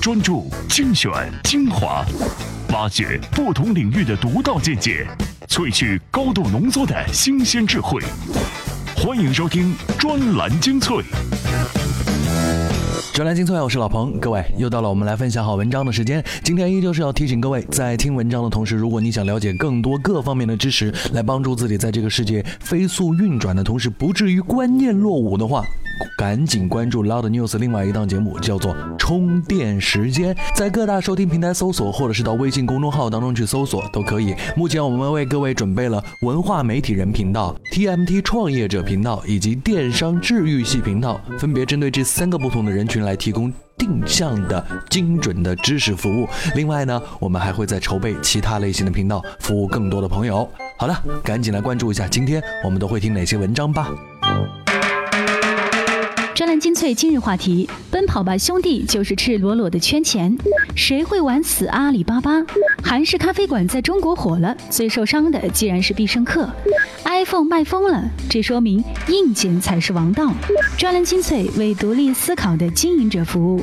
专注、精选、精华，挖掘不同领域的独到见解，萃取高度浓缩的新鲜智慧。欢迎收听专栏精粹。专栏精粹，我是老彭。各位，又到了我们来分享好文章的时间。今天依旧是要提醒各位，在听文章的同时，如果你想了解更多各方面的知识，来帮助自己在这个世界飞速运转的同时，不至于观念落伍的话。赶紧关注 Loud News 另外一档节目，叫做《充电时间》，在各大收听平台搜索，或者是到微信公众号当中去搜索都可以。目前我们为各位准备了文化媒体人频道、TMT 创业者频道以及电商治愈系频道，分别针对这三个不同的人群来提供定向的精准的知识服务。另外呢，我们还会在筹备其他类型的频道，服务更多的朋友。好了，赶紧来关注一下，今天我们都会听哪些文章吧。专栏精粹今日话题：奔跑吧兄弟就是赤裸裸的圈钱，谁会玩死阿里巴巴？韩式咖啡馆在中国火了，最受伤的既然是必胜客。iPhone 卖疯了，这说明硬件才是王道。专栏精粹为独立思考的经营者服务。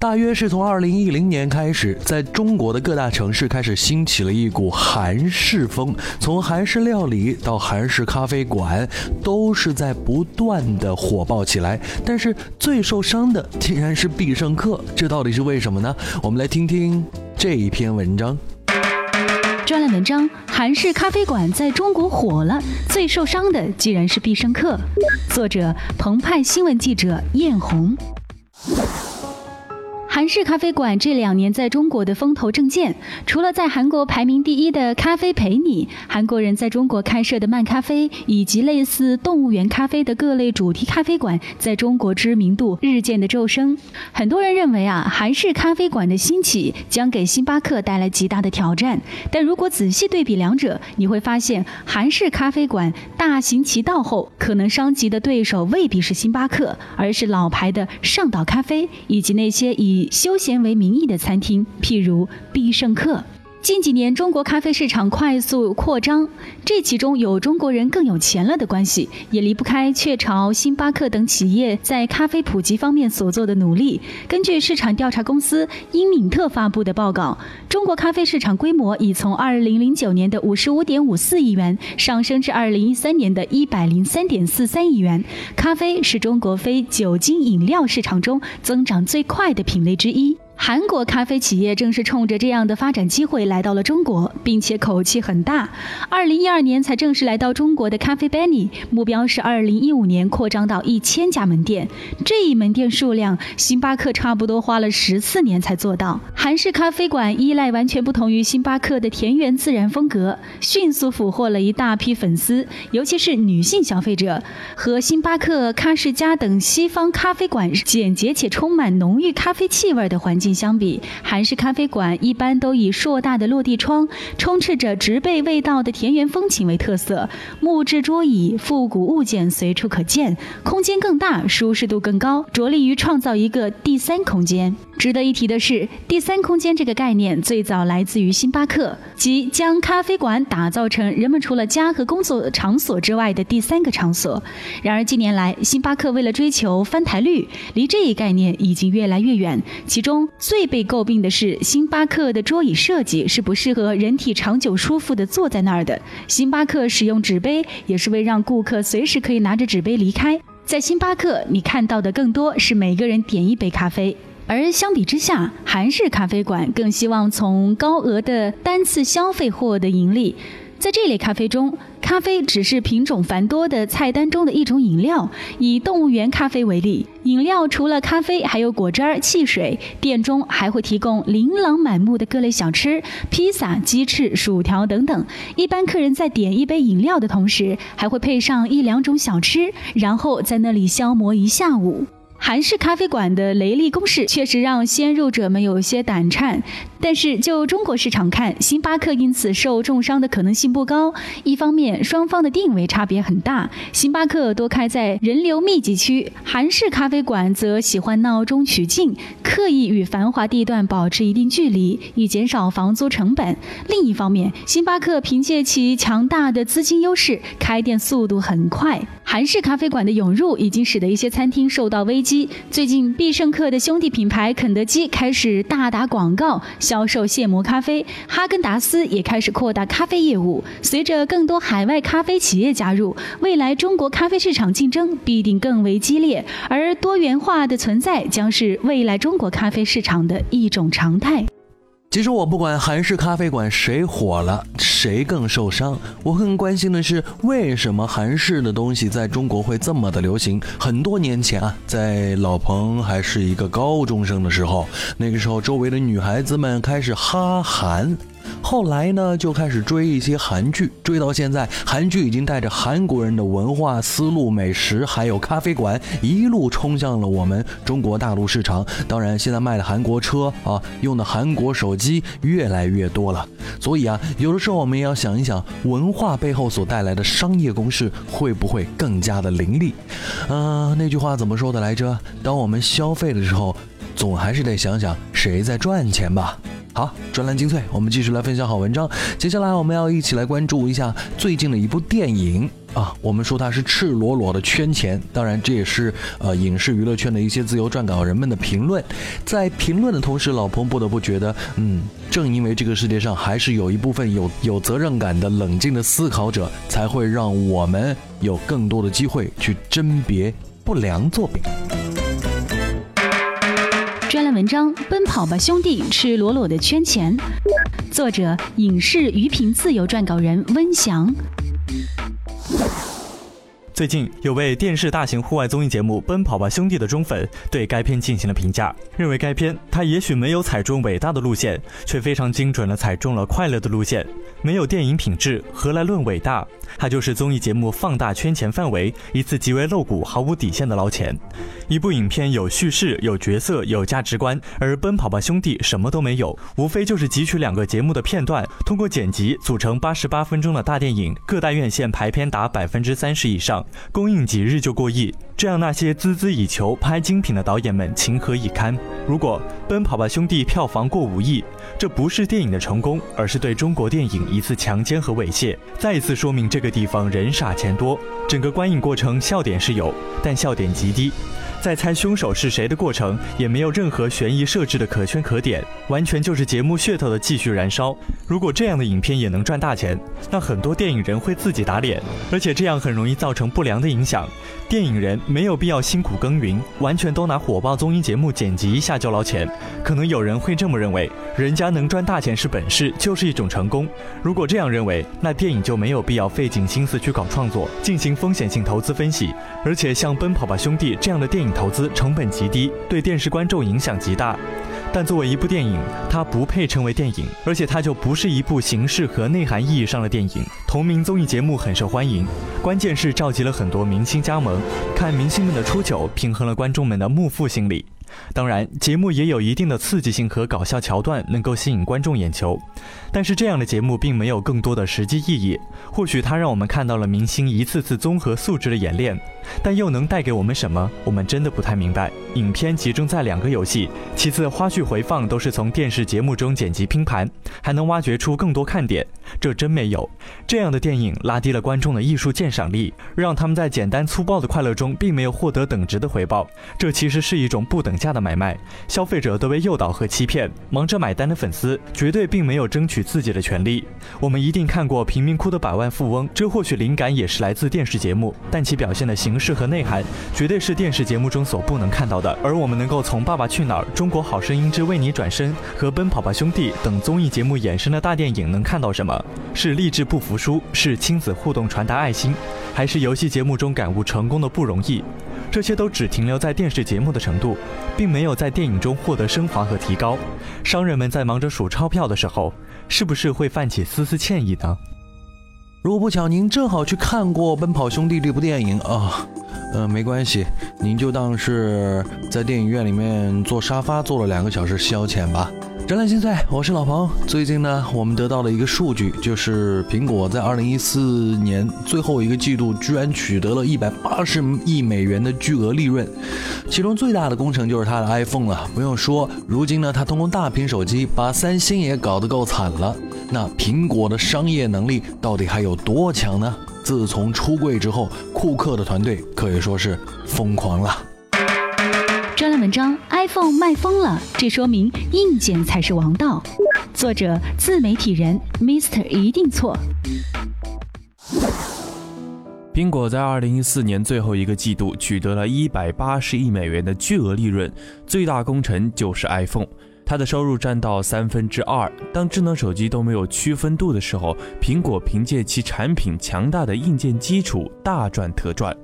大约是从二零一零年开始，在中国的各大城市开始兴起了一股韩式风，从韩式料理到韩式咖啡馆，都是在不断的火爆起来。但是最受伤的竟然是必胜客，这到底是为什么呢？我们来听听这一篇文章。专栏文章：韩式咖啡馆在中国火了，最受伤的竟然是必胜客。作者：澎湃新闻记者艳红。韩式咖啡馆这两年在中国的风头正劲，除了在韩国排名第一的咖啡陪你，韩国人在中国开设的漫咖啡，以及类似动物园咖啡的各类主题咖啡馆，在中国知名度日渐的骤升。很多人认为啊，韩式咖啡馆的兴起将给星巴克带来极大的挑战。但如果仔细对比两者，你会发现，韩式咖啡馆大行其道后，可能伤及的对手未必是星巴克，而是老牌的上岛咖啡以及那些以以休闲为名义的餐厅，譬如必胜客。近几年，中国咖啡市场快速扩张，这其中有中国人更有钱了的关系，也离不开雀巢、星巴克等企业在咖啡普及方面所做的努力。根据市场调查公司英敏特发布的报告，中国咖啡市场规模已从2009年的55.54亿元上升至2013年的103.43亿元。咖啡是中国非酒精饮料市场中增长最快的品类之一。韩国咖啡企业正是冲着这样的发展机会来到了中国，并且口气很大。二零一二年才正式来到中国的咖啡 Benny，目标是二零一五年扩张到一千家门店。这一门店数量，星巴克差不多花了十四年才做到。韩式咖啡馆依赖完全不同于星巴克的田园自然风格，迅速俘获了一大批粉丝，尤其是女性消费者。和星巴克、卡士加等西方咖啡馆简洁且充满浓郁咖啡气味的环境。相比韩式咖啡馆，一般都以硕大的落地窗、充斥着植被味道的田园风情为特色，木质桌椅、复古物件随处可见，空间更大，舒适度更高，着力于创造一个第三空间。值得一提的是，第三空间这个概念最早来自于星巴克，即将咖啡馆打造成人们除了家和工作场所之外的第三个场所。然而近年来，星巴克为了追求翻台率，离这一概念已经越来越远，其中。最被诟病的是，星巴克的桌椅设计是不适合人体长久舒服的坐在那儿的。星巴克使用纸杯，也是为让顾客随时可以拿着纸杯离开。在星巴克，你看到的更多是每个人点一杯咖啡，而相比之下，韩式咖啡馆更希望从高额的单次消费获得盈利。在这类咖啡中，咖啡只是品种繁多的菜单中的一种饮料。以动物园咖啡为例，饮料除了咖啡，还有果汁、汽水，店中还会提供琳琅满目的各类小吃，披萨、鸡翅、薯条等等。一般客人在点一杯饮料的同时，还会配上一两种小吃，然后在那里消磨一下午。韩式咖啡馆的雷厉攻势确实让先入者们有些胆颤，但是就中国市场看，星巴克因此受重伤的可能性不高。一方面，双方的定位差别很大，星巴克多开在人流密集区，韩式咖啡馆则喜欢闹中取静，刻意与繁华地段保持一定距离，以减少房租成本。另一方面，星巴克凭借其强大的资金优势，开店速度很快。韩式咖啡馆的涌入已经使得一些餐厅受到危机。最近，必胜客的兄弟品牌肯德基开始大打广告销售现磨咖啡，哈根达斯也开始扩大咖啡业务。随着更多海外咖啡企业加入，未来中国咖啡市场竞争必定更为激烈，而多元化的存在将是未来中国咖啡市场的一种常态。其实我不管韩式咖啡馆谁火了，谁更受伤，我更关心的是为什么韩式的东西在中国会这么的流行。很多年前啊，在老彭还是一个高中生的时候，那个时候周围的女孩子们开始哈韩。后来呢，就开始追一些韩剧，追到现在，韩剧已经带着韩国人的文化思路、美食，还有咖啡馆，一路冲向了我们中国大陆市场。当然，现在卖的韩国车啊，用的韩国手机越来越多了。所以啊，有的时候我们也要想一想，文化背后所带来的商业公式会不会更加的凌厉？啊，那句话怎么说的来着？当我们消费的时候，总还是得想想谁在赚钱吧。好，专栏精粹，我们继续来分享好文章。接下来我们要一起来关注一下最近的一部电影啊，我们说它是赤裸裸的圈钱，当然这也是呃影视娱乐圈的一些自由撰稿人们的评论。在评论的同时，老彭不得不觉得，嗯，正因为这个世界上还是有一部分有有责任感的冷静的思考者，才会让我们有更多的机会去甄别不良作品。专栏文章《奔跑吧兄弟》，赤裸裸的圈钱。作者：影视娱评自由撰稿人温翔。最近有位电视大型户外综艺节目《奔跑吧兄弟》的忠粉对该片进行了评价，认为该片它也许没有踩中伟大的路线，却非常精准地踩中了快乐的路线。没有电影品质，何来论伟大？它就是综艺节目放大圈钱范围，一次极为露骨、毫无底线的捞钱。一部影片有叙事、有角色、有价值观，而《奔跑吧兄弟》什么都没有，无非就是汲取两个节目的片段，通过剪辑组成八十八分钟的大电影，各大院线排片达百分之三十以上。公映几日就过亿，这让那些孜孜以求拍精品的导演们情何以堪？如果《奔跑吧兄弟》票房过五亿，这不是电影的成功，而是对中国电影一次强奸和猥亵，再一次说明这个地方人傻钱多。整个观影过程笑点是有，但笑点极低。在猜凶手是谁的过程，也没有任何悬疑设置的可圈可点，完全就是节目噱头的继续燃烧。如果这样的影片也能赚大钱，那很多电影人会自己打脸，而且这样很容易造成不不良的影响。电影人没有必要辛苦耕耘，完全都拿火爆综艺节目剪辑一下就捞钱。可能有人会这么认为，人家能赚大钱是本事，就是一种成功。如果这样认为，那电影就没有必要费尽心思去搞创作，进行风险性投资分析。而且像《奔跑吧兄弟》这样的电影。投资成本极低，对电视观众影响极大。但作为一部电影，它不配称为电影，而且它就不是一部形式和内涵意义上的电影。同名综艺节目很受欢迎，关键是召集了很多明星加盟，看明星们的出糗，平衡了观众们的幕富心理。当然，节目也有一定的刺激性和搞笑桥段，能够吸引观众眼球。但是这样的节目并没有更多的实际意义。或许它让我们看到了明星一次次综合素质的演练，但又能带给我们什么？我们真的不太明白。影片集中在两个游戏，其次花絮回放都是从电视节目中剪辑拼盘，还能挖掘出更多看点。这真没有。这样的电影拉低了观众的艺术鉴赏力，让他们在简单粗暴的快乐中并没有获得等值的回报。这其实是一种不等价的买卖，消费者都被诱导和欺骗，忙着买单的粉丝绝对并没有争取。自己的权利，我们一定看过《贫民窟的百万富翁》，这或许灵感也是来自电视节目，但其表现的形式和内涵，绝对是电视节目中所不能看到的。而我们能够从《爸爸去哪儿》《中国好声音之为你转身》和《奔跑吧兄弟》等综艺节目衍生的大电影能看到什么？是励志不服输，是亲子互动传达爱心，还是游戏节目中感悟成功的不容易？这些都只停留在电视节目的程度，并没有在电影中获得升华和提高。商人们在忙着数钞票的时候。是不是会泛起丝丝歉意呢？如果不巧您正好去看过《奔跑兄弟》这部电影啊，嗯，没关系，您就当是在电影院里面坐沙发坐了两个小时消遣吧。展览心碎，我是老彭。最近呢，我们得到了一个数据，就是苹果在二零一四年最后一个季度居然取得了一百八十亿美元的巨额利润，其中最大的工程就是它的 iPhone 了。不用说，如今呢，它通过大屏手机把三星也搞得够惨了。那苹果的商业能力到底还有多强呢？自从出柜之后，库克的团队可以说是疯狂了。文章：iPhone 卖疯了，这说明硬件才是王道。作者：自媒体人 Mr 一定错。苹果在二零一四年最后一个季度取得了一百八十亿美元的巨额利润，最大功臣就是 iPhone，它的收入占到三分之二。当智能手机都没有区分度的时候，苹果凭借其产品强大的硬件基础大赚特赚。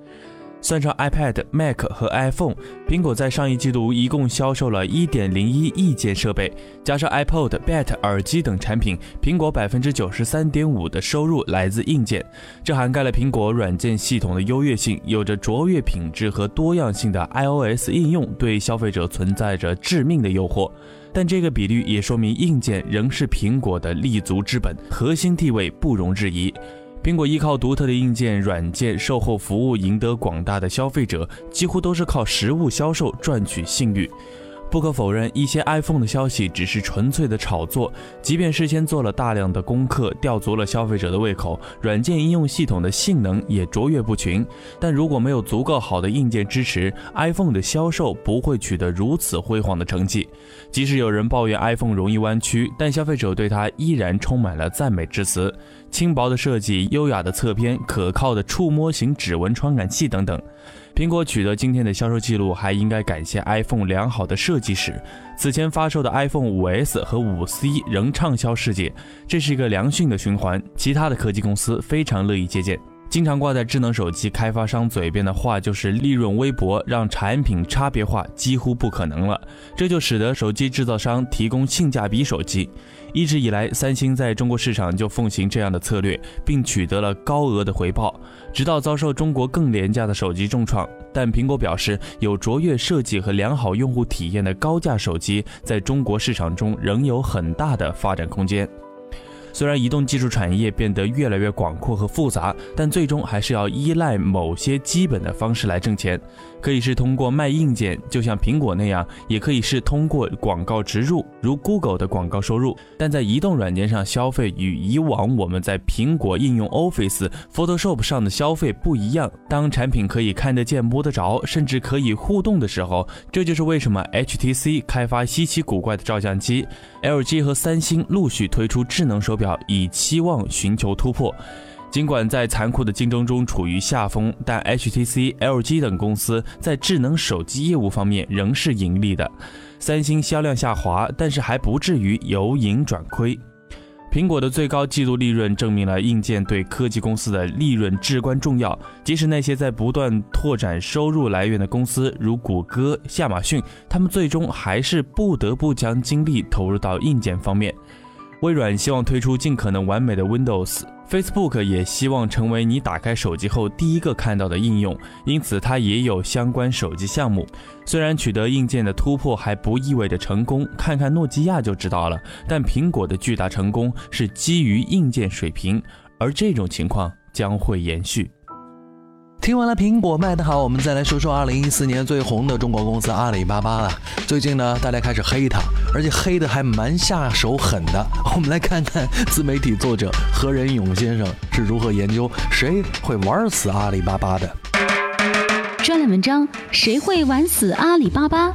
算上 iPad、Mac 和 iPhone，苹果在上一季度一共销售了1.01亿件设备，加上 iPod、BAT 耳机等产品，苹果百分之九十三点五的收入来自硬件。这涵盖了苹果软件系统的优越性，有着卓越品质和多样性的 iOS 应用对消费者存在着致命的诱惑。但这个比率也说明硬件仍是苹果的立足之本，核心地位不容置疑。苹果依靠独特的硬件、软件、售后服务赢得广大的消费者，几乎都是靠实物销售赚取信誉。不可否认，一些 iPhone 的消息只是纯粹的炒作。即便事先做了大量的功课，吊足了消费者的胃口，软件应用系统的性能也卓越不群。但如果没有足够好的硬件支持，iPhone 的销售不会取得如此辉煌的成绩。即使有人抱怨 iPhone 容易弯曲，但消费者对它依然充满了赞美之词。轻薄的设计、优雅的侧边、可靠的触摸型指纹传感器等等。苹果取得今天的销售记录，还应该感谢 iPhone 良好的设计史。此前发售的 iPhone 5S 和 5C 仍畅销世界，这是一个良性的循环。其他的科技公司非常乐意借鉴。经常挂在智能手机开发商嘴边的话就是利润微薄，让产品差别化几乎不可能了。这就使得手机制造商提供性价比手机。一直以来，三星在中国市场就奉行这样的策略，并取得了高额的回报，直到遭受中国更廉价的手机重创。但苹果表示，有卓越设计和良好用户体验的高价手机，在中国市场中仍有很大的发展空间。虽然移动技术产业变得越来越广阔和复杂，但最终还是要依赖某些基本的方式来挣钱。可以是通过卖硬件，就像苹果那样；也可以是通过广告植入，如 Google 的广告收入。但在移动软件上消费与以往我们在苹果应用 Office、Photoshop 上的消费不一样。当产品可以看得见、摸得着，甚至可以互动的时候，这就是为什么 HTC 开发稀奇古怪的照相机，LG 和三星陆续推出智能手表。以期望寻求突破，尽管在残酷的竞争中处于下风，但 HTC、LG 等公司在智能手机业务方面仍是盈利的。三星销量下滑，但是还不至于由盈转亏。苹果的最高季度利润证明了硬件对科技公司的利润至关重要。即使那些在不断拓展收入来源的公司，如谷歌、亚马逊，他们最终还是不得不将精力投入到硬件方面。微软希望推出尽可能完美的 Windows，Facebook 也希望成为你打开手机后第一个看到的应用，因此它也有相关手机项目。虽然取得硬件的突破还不意味着成功，看看诺基亚就知道了。但苹果的巨大成功是基于硬件水平，而这种情况将会延续。听完了苹果卖得好，我们再来说说二零一四年最红的中国公司阿里巴巴了。最近呢，大家开始黑它，而且黑的还蛮下手狠的。我们来看看自媒体作者何仁勇先生是如何研究谁会玩死阿里巴巴的。专栏文章：谁会玩死阿里巴巴？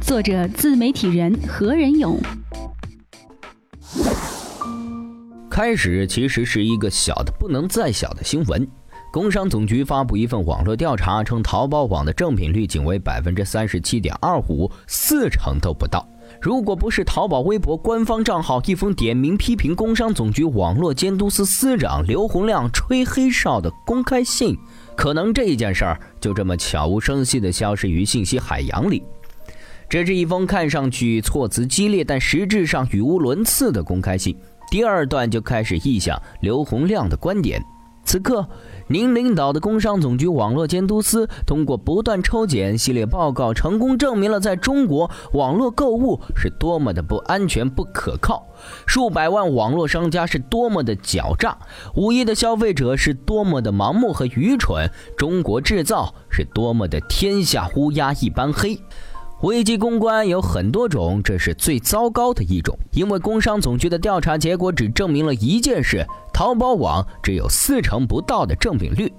作者自媒体人何仁勇。开始其实是一个小的不能再小的新闻。工商总局发布一份网络调查，称淘宝网的正品率仅为百分之三十七点二五，四成都不到。如果不是淘宝微博官方账号一封点名批评工商总局网络监督司司长刘洪亮吹黑哨的公开信，可能这一件事儿就这么悄无声息地消失于信息海洋里。这是一封看上去措辞激烈，但实质上语无伦次的公开信。第二段就开始臆想刘洪亮的观点。此刻，您领导的工商总局网络监督司通过不断抽检系列报告，成功证明了在中国网络购物是多么的不安全、不可靠，数百万网络商家是多么的狡诈，五亿的消费者是多么的盲目和愚蠢，中国制造是多么的天下乌鸦一般黑。危机公关有很多种，这是最糟糕的一种。因为工商总局的调查结果只证明了一件事：淘宝网只有四成不到的正品率。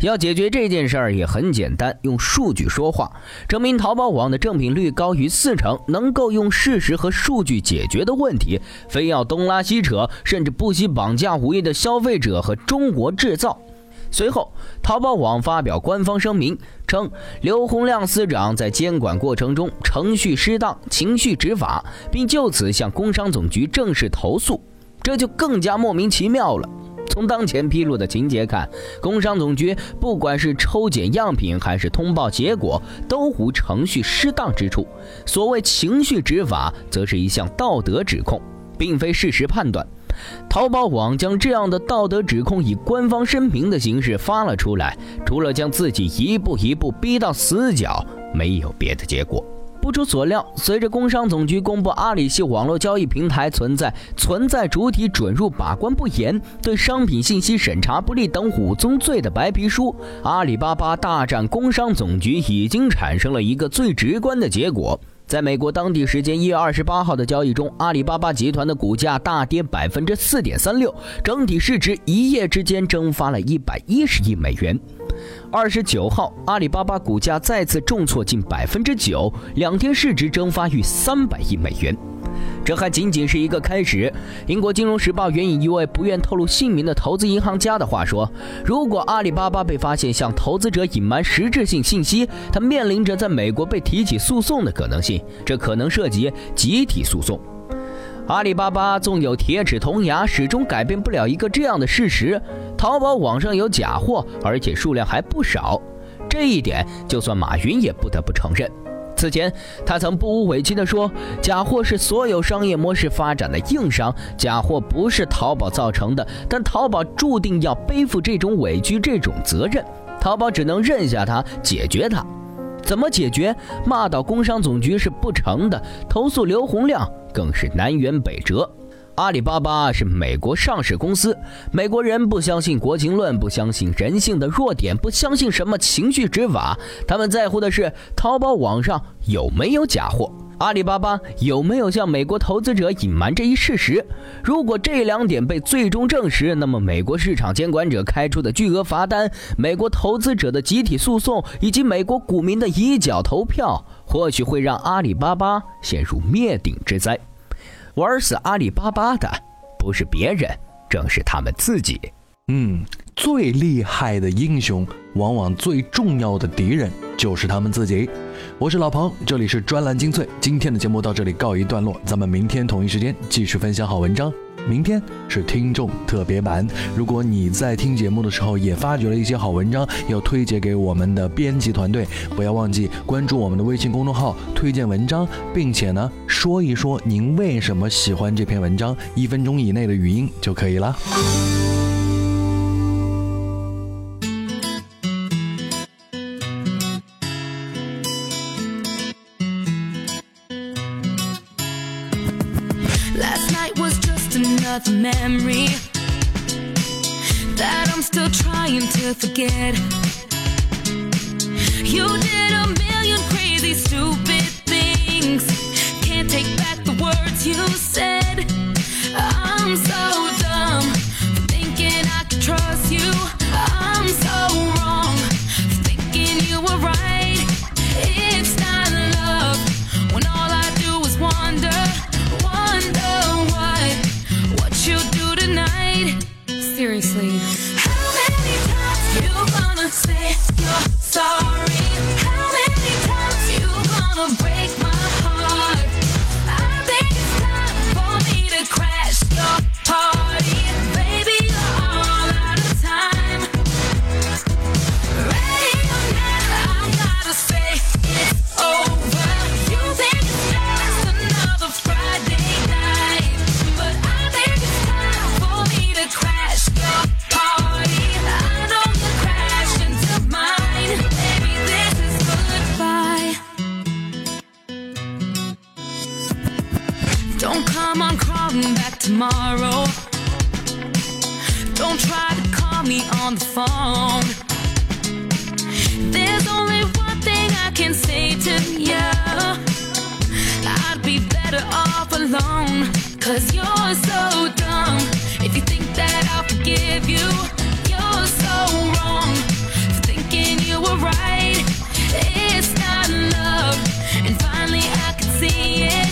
要解决这件事儿也很简单，用数据说话，证明淘宝网的正品率高于四成，能够用事实和数据解决的问题，非要东拉西扯，甚至不惜绑架无意的消费者和中国制造。随后，淘宝网发表官方声明称，刘洪亮司长在监管过程中程序失当、情绪执法，并就此向工商总局正式投诉。这就更加莫名其妙了。从当前披露的情节看，工商总局不管是抽检样品还是通报结果，都无程序失当之处。所谓情绪执法，则是一项道德指控，并非事实判断。淘宝网将这样的道德指控以官方声明的形式发了出来，除了将自己一步一步逼到死角，没有别的结果。不出所料，随着工商总局公布阿里系网络交易平台存在存在主体准入把关不严、对商品信息审查不力等五宗罪的白皮书，阿里巴巴大战工商总局已经产生了一个最直观的结果。在美国当地时间一月二十八号的交易中，阿里巴巴集团的股价大跌百分之四点三六，整体市值一夜之间蒸发了一百一十亿美元。二十九号，阿里巴巴股价再次重挫近百分之九，两天市值蒸发逾三百亿美元。这还仅仅是一个开始。英国金融时报援引一位不愿透露姓名的投资银行家的话说：“如果阿里巴巴被发现向投资者隐瞒实质性信息，它面临着在美国被提起诉讼的可能性，这可能涉及集体诉讼。”阿里巴巴纵有铁齿铜牙，始终改变不了一个这样的事实：淘宝网上有假货，而且数量还不少。这一点，就算马云也不得不承认。此前，他曾不无委屈地说：“假货是所有商业模式发展的硬伤，假货不是淘宝造成的，但淘宝注定要背负这种委屈、这种责任。淘宝只能认下它，解决它。怎么解决？骂到工商总局是不成的，投诉刘洪亮更是南辕北辙。”阿里巴巴是美国上市公司，美国人不相信国情论，不相信人性的弱点，不相信什么情绪执法，他们在乎的是淘宝网上有没有假货，阿里巴巴有没有向美国投资者隐瞒这一事实。如果这两点被最终证实，那么美国市场监管者开出的巨额罚单、美国投资者的集体诉讼以及美国股民的一脚投票，或许会让阿里巴巴陷入灭顶之灾。玩死阿里巴巴的不是别人，正是他们自己。嗯，最厉害的英雄，往往最重要的敌人就是他们自己。我是老彭，这里是专栏精粹。今天的节目到这里告一段落，咱们明天同一时间继续分享好文章。明天是听众特别版。如果你在听节目的时候也发掘了一些好文章，要推荐给我们的编辑团队，不要忘记关注我们的微信公众号“推荐文章”，并且呢说一说您为什么喜欢这篇文章，一分钟以内的语音就可以了。To. You did a million crazy, stupid things. Can't take back the words you said. Cause you're so dumb. If you think that I'll forgive you, you're so wrong. For thinking you were right, it's not love. And finally, I can see it.